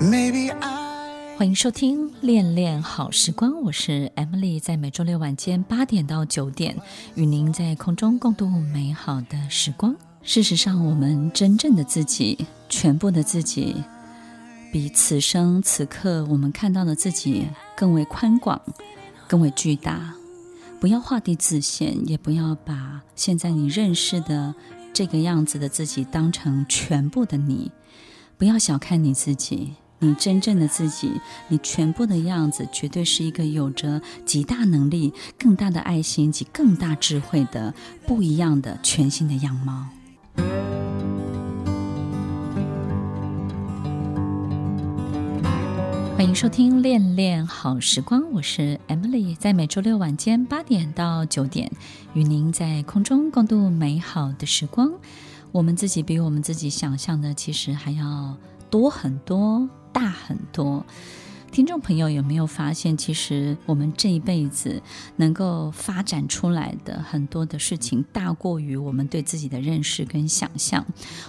Maybe I 欢迎收听《恋恋好时光》，我是 Emily，在每周六晚间八点到九点，与您在空中共度美好的时光。事实上，我们真正的自己，全部的自己，比此生此刻我们看到的自己更为宽广，更为巨大。不要画地自限，也不要把现在你认识的这个样子的自己当成全部的你。不要小看你自己，你真正的自己，你全部的样子，绝对是一个有着极大能力、更大的爱心及更大智慧的不一样的全新的样貌。欢迎收听《恋恋好时光》，我是 Emily，在每周六晚间八点到九点，与您在空中共度美好的时光。我们自己比我们自己想象的，其实还要多很多、大很多。听众朋友有没有发现，其实我们这一辈子能够发展出来的很多的事情，大过于我们对自己的认识跟想象。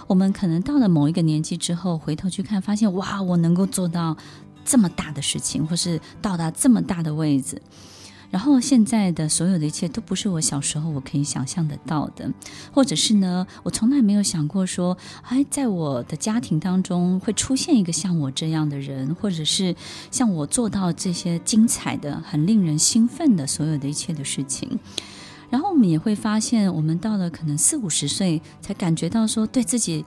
我们可能到了某一个年纪之后，回头去看，发现哇，我能够做到。这么大的事情，或是到达这么大的位置，然后现在的所有的一切都不是我小时候我可以想象得到的，或者是呢，我从来没有想过说，哎，在我的家庭当中会出现一个像我这样的人，或者是像我做到这些精彩的、很令人兴奋的所有的一切的事情。然后我们也会发现，我们到了可能四五十岁，才感觉到说，对自己。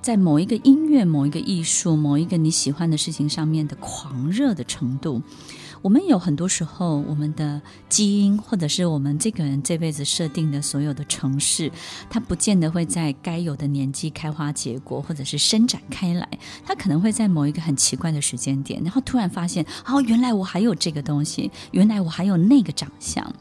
在某一个音乐、某一个艺术、某一个你喜欢的事情上面的狂热的程度，我们有很多时候，我们的基因或者是我们这个人这辈子设定的所有的城市，它不见得会在该有的年纪开花结果，或者是伸展开来。它可能会在某一个很奇怪的时间点，然后突然发现，哦，原来我还有这个东西，原来我还有那个长相。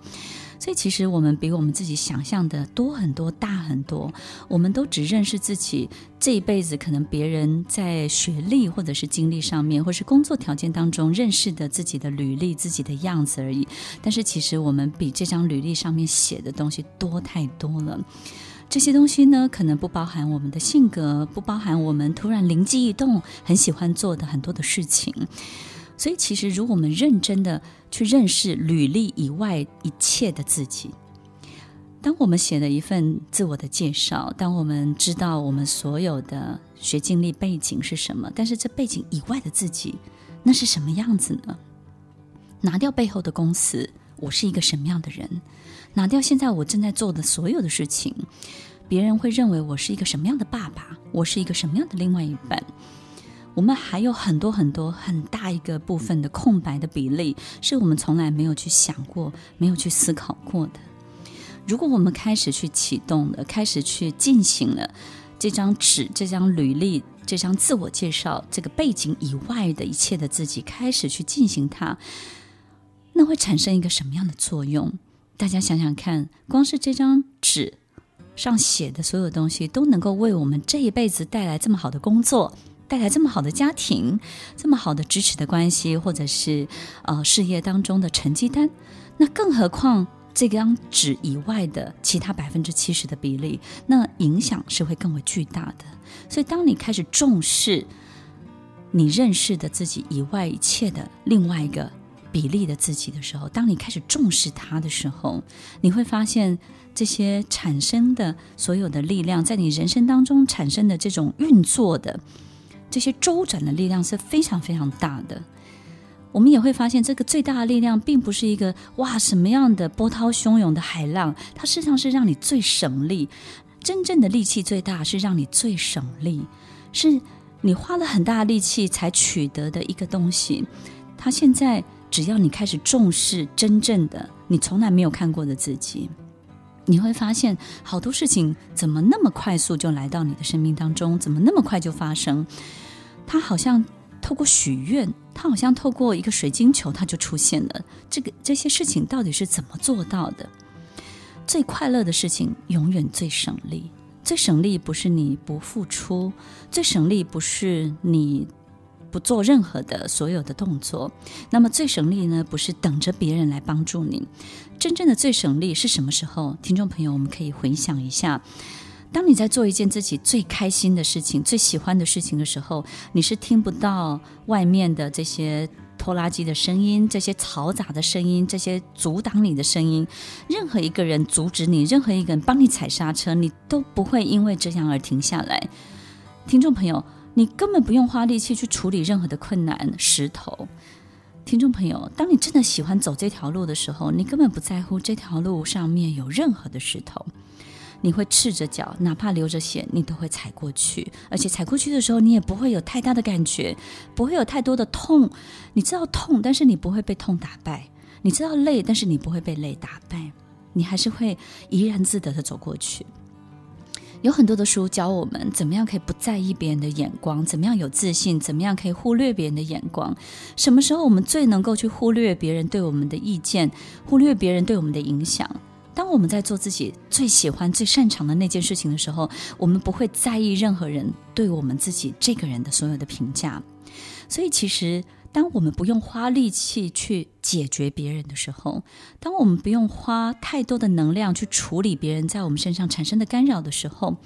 所以，其实我们比我们自己想象的多很多、大很多。我们都只认识自己这一辈子，可能别人在学历或者是经历上面，或是工作条件当中认识的自己的履历、自己的样子而已。但是，其实我们比这张履历上面写的东西多太多了。这些东西呢，可能不包含我们的性格，不包含我们突然灵机一动、很喜欢做的很多的事情。所以，其实如果我们认真的去认识履历以外一切的自己，当我们写了一份自我的介绍，当我们知道我们所有的学经历背景是什么，但是这背景以外的自己，那是什么样子呢？拿掉背后的公司，我是一个什么样的人？拿掉现在我正在做的所有的事情，别人会认为我是一个什么样的爸爸？我是一个什么样的另外一半？我们还有很多很多很大一个部分的空白的比例，是我们从来没有去想过、没有去思考过的。如果我们开始去启动了，开始去进行了这张纸、这张履历、这张自我介绍、这个背景以外的一切的自己，开始去进行它，那会产生一个什么样的作用？大家想想看，光是这张纸上写的所有东西，都能够为我们这一辈子带来这么好的工作。带来这么好的家庭，这么好的支持的关系，或者是呃事业当中的成绩单，那更何况这张纸以外的其他百分之七十的比例，那影响是会更为巨大的。所以，当你开始重视你认识的自己以外一切的另外一个比例的自己的时候，当你开始重视它的时候，你会发现这些产生的所有的力量，在你人生当中产生的这种运作的。这些周转的力量是非常非常大的。我们也会发现，这个最大的力量并不是一个哇什么样的波涛汹涌的海浪，它事实上是让你最省力。真正的力气最大是让你最省力，是你花了很大的力气才取得的一个东西。它现在只要你开始重视真正的你从来没有看过的自己。你会发现好多事情怎么那么快速就来到你的生命当中？怎么那么快就发生？它好像透过许愿，它好像透过一个水晶球，它就出现了。这个这些事情到底是怎么做到的？最快乐的事情永远最省力，最省力不是你不付出，最省力不是你。不做任何的所有的动作，那么最省力呢？不是等着别人来帮助你，真正的最省力是什么时候？听众朋友，我们可以回想一下，当你在做一件自己最开心的事情、最喜欢的事情的时候，你是听不到外面的这些拖拉机的声音、这些嘈杂的声音、这些阻挡你的声音。任何一个人阻止你，任何一个人帮你踩刹车，你都不会因为这样而停下来。听众朋友，你根本不用花力气去处理任何的困难、石头。听众朋友，当你真的喜欢走这条路的时候，你根本不在乎这条路上面有任何的石头。你会赤着脚，哪怕流着血，你都会踩过去。而且踩过去的时候，你也不会有太大的感觉，不会有太多的痛。你知道痛，但是你不会被痛打败；你知道累，但是你不会被累打败。你还是会怡然自得地走过去。有很多的书教我们怎么样可以不在意别人的眼光，怎么样有自信，怎么样可以忽略别人的眼光。什么时候我们最能够去忽略别人对我们的意见，忽略别人对我们的影响？当我们在做自己最喜欢、最擅长的那件事情的时候，我们不会在意任何人对我们自己这个人的所有的评价。所以，其实当我们不用花力气去解决别人的时候，当我们不用花太多的能量去处理别人在我们身上产生的干扰的时候，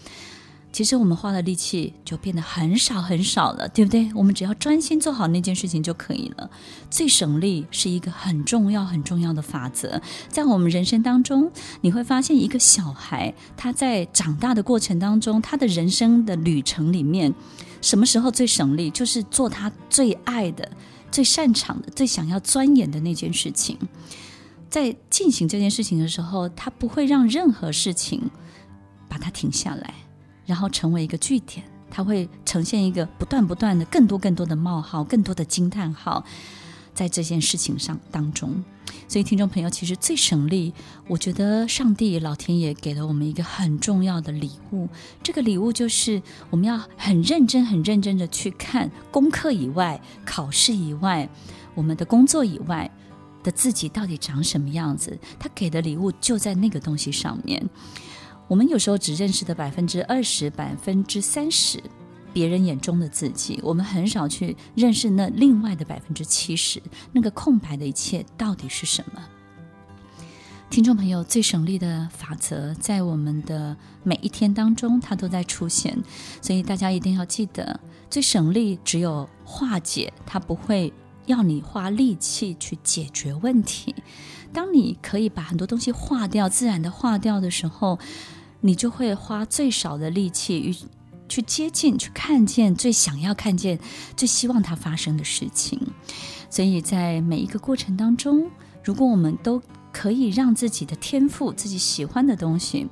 其实我们花的力气就变得很少很少了，对不对？我们只要专心做好那件事情就可以了。最省力是一个很重要很重要的法则，在我们人生当中，你会发现一个小孩他在长大的过程当中，他的人生的旅程里面，什么时候最省力？就是做他最爱的、最擅长的、最想要钻研的那件事情。在进行这件事情的时候，他不会让任何事情把它停下来。然后成为一个据点，它会呈现一个不断不断的、更多更多的冒号、更多的惊叹号，在这件事情上当中。所以，听众朋友，其实最省力，我觉得上帝老天爷给了我们一个很重要的礼物。这个礼物就是我们要很认真、很认真的去看功课以外、考试以外、我们的工作以外的自己到底长什么样子。他给的礼物就在那个东西上面。我们有时候只认识的百分之二十、百分之三十，别人眼中的自己，我们很少去认识那另外的百分之七十，那个空白的一切到底是什么？听众朋友，最省力的法则在我们的每一天当中，它都在出现，所以大家一定要记得，最省力只有化解，它不会要你花力气去解决问题。当你可以把很多东西化掉，自然的化掉的时候。你就会花最少的力气与去接近、去看见最想要看见、最希望它发生的事情。所以在每一个过程当中，如果我们都可以让自己的天赋、自己喜欢的东西。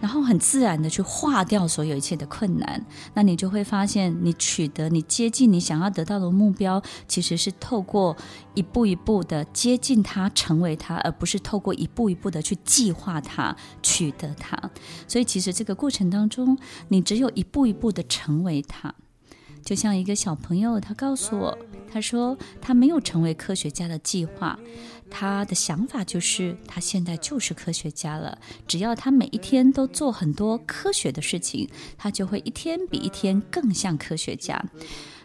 然后很自然的去化掉所有一切的困难，那你就会发现，你取得、你接近你想要得到的目标，其实是透过一步一步的接近它、成为它，而不是透过一步一步的去计划它、取得它。所以，其实这个过程当中，你只有一步一步的成为他。就像一个小朋友，他告诉我，他说他没有成为科学家的计划。他的想法就是，他现在就是科学家了。只要他每一天都做很多科学的事情，他就会一天比一天更像科学家。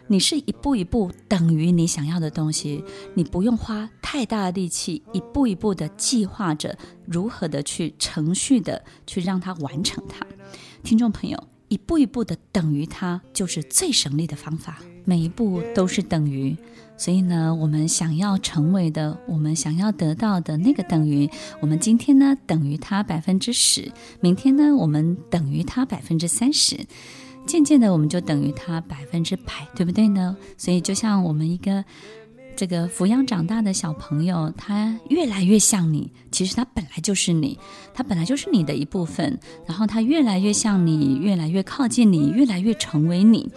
你是一步一步等于你想要的东西，你不用花太大的力气，一步一步的计划着如何的去程序的去让它完成它。听众朋友，一步一步的等于它，就是最省力的方法。每一步都是等于。所以呢，我们想要成为的，我们想要得到的那个等于，我们今天呢等于它百分之十，明天呢我们等于它百分之三十，渐渐的我们就等于它百分之百，对不对呢？所以就像我们一个这个抚养长大的小朋友，他越来越像你，其实他本来就是你，他本来就是你的一部分，然后他越来越像你，越来越靠近你，越来越成为你。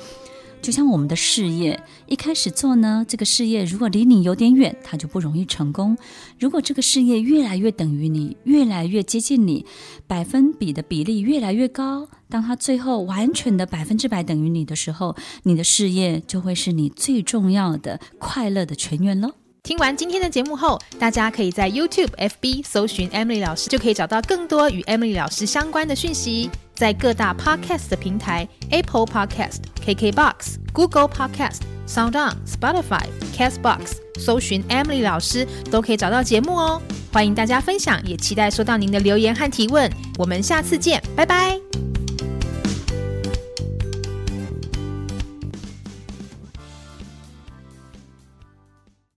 就像我们的事业，一开始做呢，这个事业如果离你有点远，它就不容易成功。如果这个事业越来越等于你，越来越接近你，百分比的比例越来越高，当它最后完全的百分之百等于你的时候，你的事业就会是你最重要的快乐的泉源喽。听完今天的节目后，大家可以在 YouTube、FB 搜寻 Emily 老师，就可以找到更多与 Emily 老师相关的讯息。在各大 Podcast 的平台，Apple Podcast、KKBox、Google Podcast、SoundOn、Spotify、Castbox，搜寻 Emily 老师都可以找到节目哦。欢迎大家分享，也期待收到您的留言和提问。我们下次见，拜拜。